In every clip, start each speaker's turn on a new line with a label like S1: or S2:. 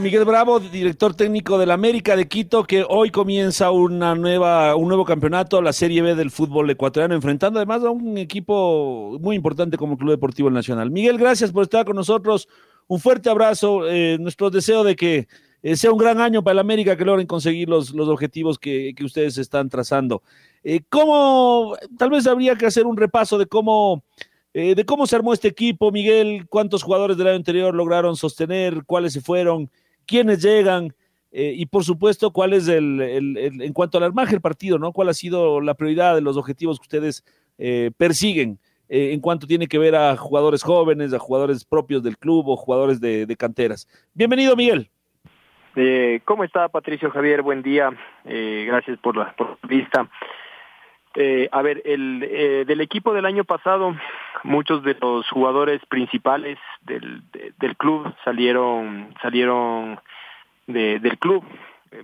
S1: Miguel Bravo, director técnico del América de Quito, que hoy comienza una nueva, un nuevo campeonato, la Serie B del fútbol ecuatoriano, enfrentando además a un equipo muy importante como el Club Deportivo Nacional. Miguel, gracias por estar con nosotros. Un fuerte abrazo. Eh, nuestro deseo de que eh, sea un gran año para el América, que logren conseguir los, los objetivos que, que ustedes están trazando. Eh, ¿Cómo, tal vez habría que hacer un repaso de cómo de cómo se armó este equipo, Miguel, cuántos jugadores del año anterior lograron sostener, cuáles se fueron, quiénes llegan eh, y por supuesto cuál es el, en cuanto al armaje del partido, ¿no? ¿Cuál ha sido la prioridad de los objetivos que ustedes eh, persiguen eh, en cuanto tiene que ver a jugadores jóvenes, a jugadores propios del club o jugadores de, canteras? Bienvenido, Miguel.
S2: ¿Cómo está Patricio Javier? Buen día. gracias por la, por la vista. A ver, el, del equipo del año pasado, muchos de los jugadores principales del, del club salieron salieron del club.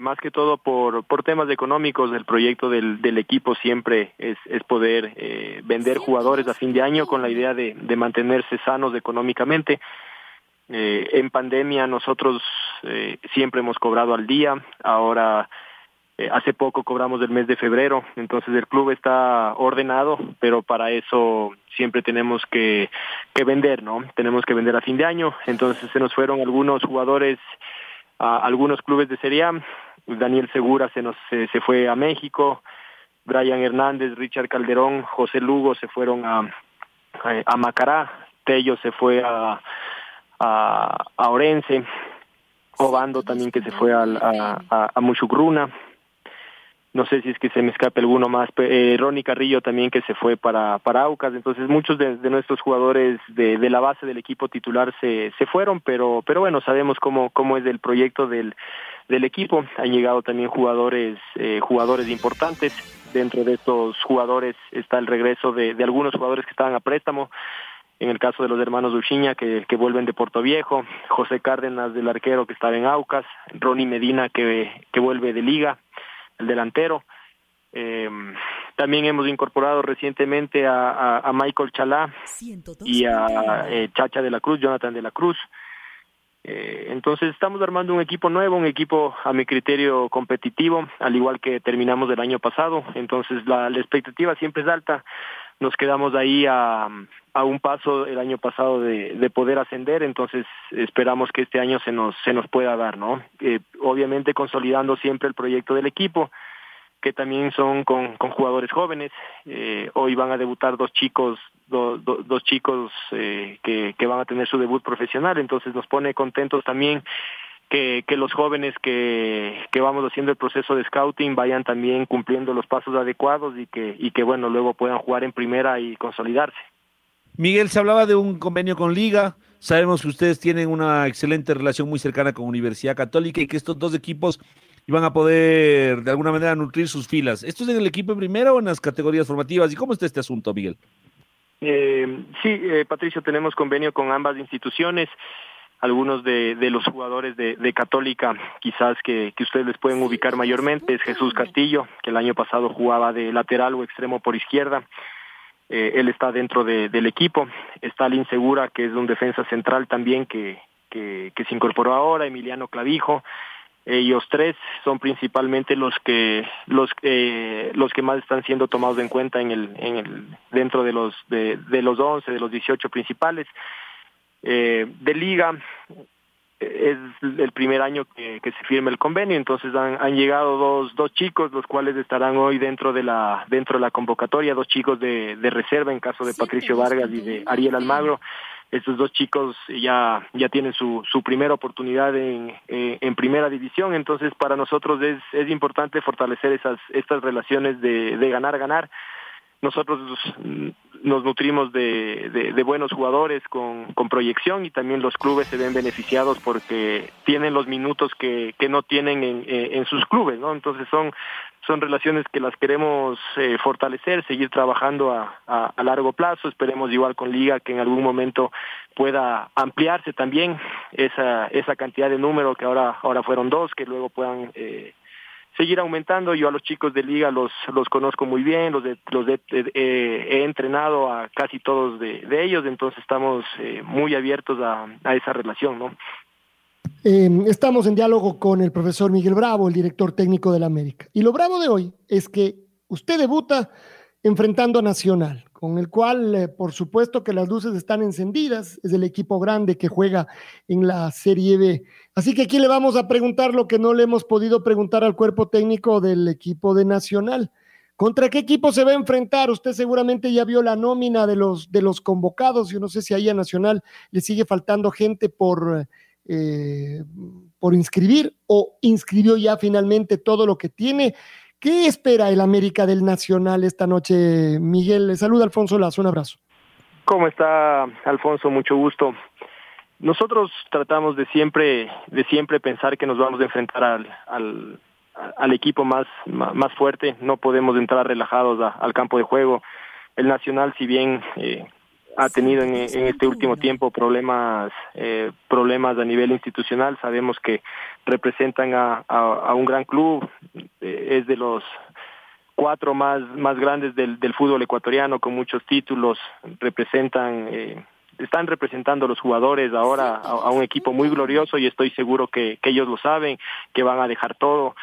S2: Más que todo por, por temas económicos el proyecto del, del equipo siempre es, es poder eh, vender jugadores a fin de año con la idea de, de mantenerse sanos económicamente. Eh, en pandemia nosotros eh, siempre hemos cobrado al día. Ahora eh, hace poco cobramos del mes de febrero, entonces el club está ordenado, pero para eso siempre tenemos que, que vender, ¿no? Tenemos que vender a fin de año, entonces se nos fueron algunos jugadores a algunos clubes de Serie A, Daniel Segura se nos se, fue a México, Brian Hernández, Richard Calderón, José Lugo se fueron a, a, Macará, Tello se fue a, a, a Orense, Obando también que se fue a, a, a Muchugruna, no sé si es que se me escape alguno más, eh, Ronnie Carrillo también que se fue para, para Aucas, entonces muchos de, nuestros jugadores de, la base del equipo titular se, se fueron, pero, pero bueno, sabemos cómo, cómo es el proyecto del, del equipo, han llegado también jugadores, eh, jugadores importantes, dentro de estos jugadores está el regreso de, algunos jugadores que estaban a préstamo, en el caso de los hermanos Dulciña que, que vuelven de Puerto Viejo, José Cárdenas del arquero que estaba en Aucas, Ronnie Medina que, que vuelve de liga, el delantero. Eh, también hemos incorporado recientemente a, a, Michael Chalá y a eh, Chacha de la Cruz, Jonathan de la Cruz. Eh, entonces estamos armando un equipo nuevo, un equipo a mi criterio competitivo, al igual que terminamos el año pasado. Entonces la, la expectativa siempre es alta. Nos quedamos ahí a, a un paso el año pasado de, de, poder ascender, entonces esperamos que este año se nos se nos pueda dar, ¿no? Eh, obviamente consolidando siempre el proyecto del equipo, que también son con, con jugadores jóvenes. Eh, hoy van a debutar dos chicos, do, dos chicos eh, que, que van a tener su debut profesional, entonces nos pone contentos también que, que los jóvenes que, que vamos haciendo el proceso de scouting vayan también cumpliendo los pasos adecuados y que, y que bueno, luego puedan jugar en primera y consolidarse.
S1: Miguel, se hablaba de un convenio con Liga. Sabemos que ustedes tienen una excelente relación muy cercana con Universidad Católica y que estos dos equipos iban a poder de alguna manera nutrir sus filas. ¿Esto es en el equipo primero o en las categorías formativas? ¿Y cómo está este asunto, Miguel?
S2: Eh, sí, eh, Patricio, tenemos convenio con ambas instituciones algunos de, de los jugadores de, de Católica, quizás que, que, ustedes les pueden ubicar mayormente, es Jesús Castillo, que el año pasado jugaba de lateral o extremo por izquierda. Eh, él está dentro de, del equipo. Está Lin Segura, que es un defensa central también que, que, que se incorporó ahora, Emiliano Clavijo. Ellos tres son principalmente los que los eh, los que más están siendo tomados en cuenta en el en el dentro de los de, de los 11 de los 18 principales eh, de liga es el primer año que, que, se firma el convenio, entonces han, han, llegado dos, dos chicos, los cuales estarán hoy dentro de la, dentro de la convocatoria, dos chicos de, de reserva en caso de Patricio Vargas y de Ariel Almagro, estos dos chicos ya, ya tienen su, su primera oportunidad en, eh, en primera división, entonces para nosotros es, es importante fortalecer esas, estas relaciones de, de ganar, ganar. Nosotros nos nutrimos de, de, buenos jugadores con, con, proyección y también los clubes se ven beneficiados porque tienen los minutos que, que no tienen en, en sus clubes, ¿no? Entonces son son relaciones que las queremos eh, fortalecer, seguir trabajando a, a, a, largo plazo. Esperemos igual con Liga que en algún momento pueda ampliarse también esa, esa cantidad de número que ahora, ahora fueron dos, que luego puedan eh, seguir aumentando. Yo a los chicos de Liga los, los conozco muy bien, los, de, los de, eh, he entrenado a casi todos de, de ellos, entonces estamos eh, muy abiertos a, a esa relación, ¿no?
S3: Eh, estamos en diálogo con el profesor Miguel Bravo, el director técnico de la América. Y lo bravo de hoy es que usted debuta enfrentando a Nacional, con el cual, eh, por supuesto, que las luces están encendidas. Es el equipo grande que juega en la Serie B. Así que aquí le vamos a preguntar lo que no le hemos podido preguntar al cuerpo técnico del equipo de Nacional. ¿Contra qué equipo se va a enfrentar? Usted seguramente ya vio la nómina de los, de los convocados. Yo no sé si ahí a Nacional le sigue faltando gente por eh, por inscribir o inscribió ya finalmente todo lo que tiene. ¿Qué espera el América del Nacional esta noche, Miguel? Le saluda Alfonso Lazo, un abrazo.
S2: ¿Cómo está, Alfonso? Mucho gusto. Nosotros tratamos de siempre, de siempre pensar que nos vamos a enfrentar al, al, al equipo más, más fuerte. No podemos entrar relajados a, al campo de juego. El Nacional, si bien eh, ha tenido en, en, este último tiempo problemas eh, problemas a nivel institucional sabemos que representan a, a, a un gran club es de los cuatro más más grandes del, del fútbol ecuatoriano con muchos títulos representan eh, están representando a los jugadores ahora a, a, un equipo muy glorioso y estoy seguro que, que ellos lo saben que van a dejar todo.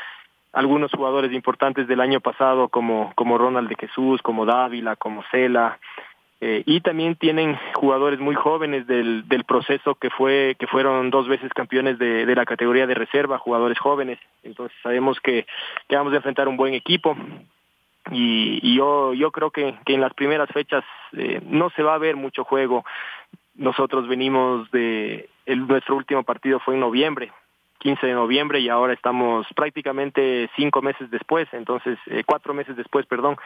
S2: Algunos jugadores importantes del año pasado como como Ronald de Jesús como Dávila como Cela eh, y también tienen jugadores muy jóvenes del, del proceso que fue que fueron dos veces campeones de, de la categoría de reserva, jugadores jóvenes. Entonces sabemos que, que vamos a enfrentar un buen equipo y, y yo yo creo que, en las primeras fechas eh, no se va a ver mucho juego. Nosotros venimos de el, nuestro último partido fue en noviembre, 15 de noviembre y ahora estamos prácticamente cinco meses después, entonces eh, cuatro meses después, perdón.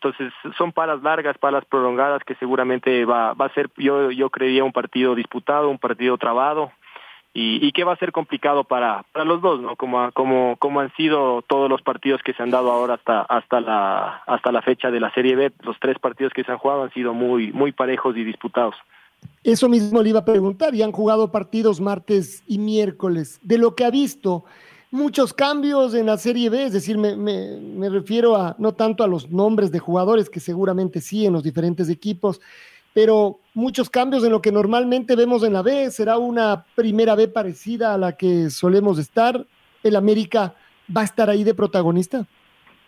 S2: Entonces son palas largas, palas prolongadas que seguramente va, va a ser, yo, yo creería, un partido disputado, un partido trabado y, y que va a ser complicado para, para los dos, ¿no? Como, como, como han sido todos los partidos que se han dado ahora hasta, hasta, la, hasta la fecha de la Serie B, los tres partidos que se han jugado han sido muy, muy parejos y disputados.
S3: Eso mismo le iba a preguntar, y han jugado partidos martes y miércoles. De lo que ha visto, muchos cambios en la Serie B, es decir, me, me, refiero a no tanto a los nombres de jugadores, que seguramente sí en los diferentes equipos, pero muchos cambios en lo que normalmente vemos en la B. ¿Será una primera B parecida a la que solemos estar? ¿El América va a estar ahí de protagonista?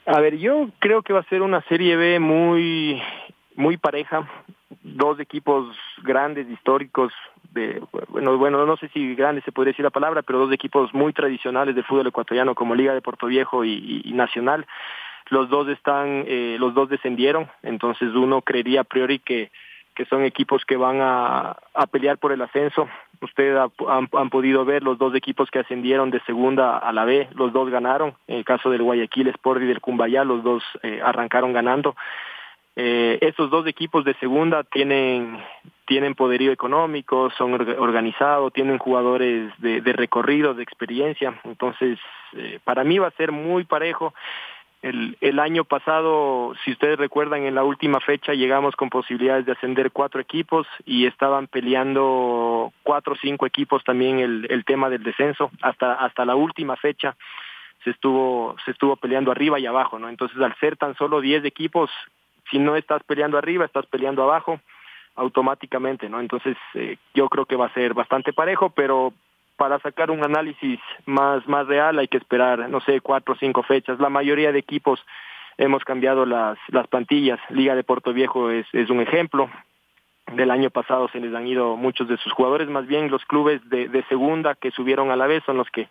S2: A ver, yo creo que va a ser una Serie B muy, muy pareja, dos equipos grandes, históricos, de, bueno, bueno, no sé si grandes se podría decir la palabra, pero dos equipos muy tradicionales del fútbol ecuatoriano como Liga de Puerto Viejo y Nacional. Los dos están, eh, los dos descendieron, entonces uno creería a priori que, que son equipos que van a, a pelear por el ascenso. Ustedes ha, han, han, podido ver los dos equipos que ascendieron de segunda a la B, los dos ganaron. En el caso del Guayaquil Sport y del Cumbayá, los dos eh, arrancaron ganando. Eh, estos dos equipos de segunda tienen tienen poderío económico, son organizados, tienen jugadores de, de recorrido, de experiencia. Entonces, eh, para mí va a ser muy parejo. El, el año pasado, si ustedes recuerdan, en la última fecha llegamos con posibilidades de ascender cuatro equipos y estaban peleando cuatro o cinco equipos también el, el tema del descenso hasta hasta la última fecha se estuvo se estuvo peleando arriba y abajo, ¿no? Entonces, al ser tan solo diez equipos si no estás peleando arriba, estás peleando abajo automáticamente, ¿no? Entonces eh, yo creo que va a ser bastante parejo, pero para sacar un análisis más más real hay que esperar, no sé, cuatro o cinco fechas. La mayoría de equipos hemos cambiado las las plantillas. Liga de Puerto Viejo es es un ejemplo. Del año pasado se les han ido muchos de sus jugadores, más bien los clubes de, de segunda que subieron a la vez son los que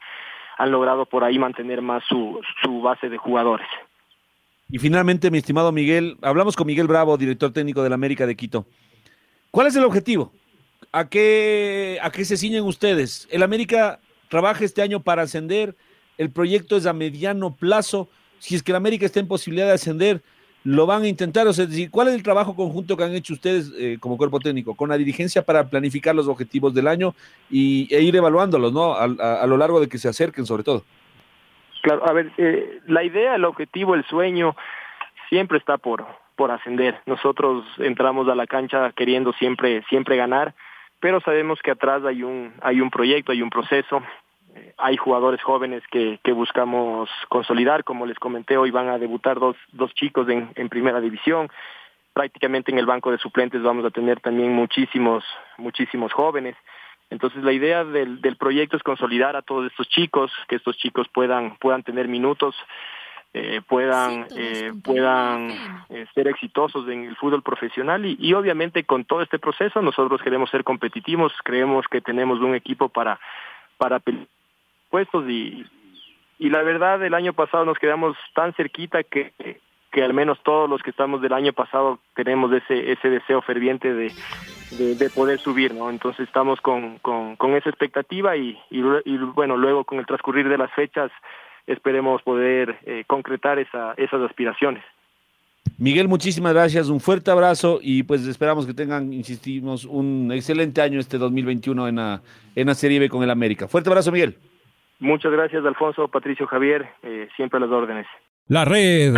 S2: han logrado por ahí mantener más su, su base de jugadores.
S1: Y finalmente, mi estimado Miguel, hablamos con Miguel Bravo, director técnico del América de Quito. ¿Cuál es el objetivo? ¿a qué, ¿a qué se ciñen ustedes? El América trabaja este año para ascender, el proyecto es a mediano plazo. Si es que el América está en posibilidad de ascender, lo van a intentar. O sea, ¿cuál es el trabajo conjunto que han hecho ustedes eh, como cuerpo técnico con la dirigencia para planificar los objetivos del año y, e ir evaluándolos, ¿no? A, lo largo de que se acerquen, sobre todo.
S2: Claro, a ver, eh, la idea, el objetivo, el sueño siempre está por por ascender. Nosotros entramos a la cancha queriendo siempre siempre ganar, pero sabemos que atrás hay un hay un proyecto, hay un proceso. Hay jugadores jóvenes que, que buscamos consolidar, como les comenté, hoy van a debutar dos, dos chicos en, en primera división. Prácticamente en el banco de suplentes vamos a tener también muchísimos, muchísimos jóvenes. Entonces la idea del, del proyecto es consolidar a todos estos chicos, que estos chicos puedan, puedan tener minutos, eh, puedan eh, puedan eh, ser exitosos en el fútbol profesional y, y, obviamente con todo este proceso nosotros queremos ser competitivos creemos que tenemos un equipo para para puestos y y la verdad el año pasado nos quedamos tan cerquita que que al menos todos los que estamos del año pasado tenemos ese ese deseo ferviente de, de, de poder subir, ¿no? Entonces estamos con, con, con esa expectativa y, y, y, bueno, luego con el transcurrir de las fechas esperemos poder eh, concretar esa, esas aspiraciones.
S1: Miguel, muchísimas gracias, un fuerte abrazo y pues esperamos que tengan, insistimos, un excelente año este 2021 en la, en la Serie B con el América. Fuerte abrazo, Miguel.
S2: Muchas gracias, Alfonso, Patricio, Javier, eh, siempre a las órdenes.
S4: La red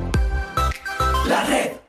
S5: La red.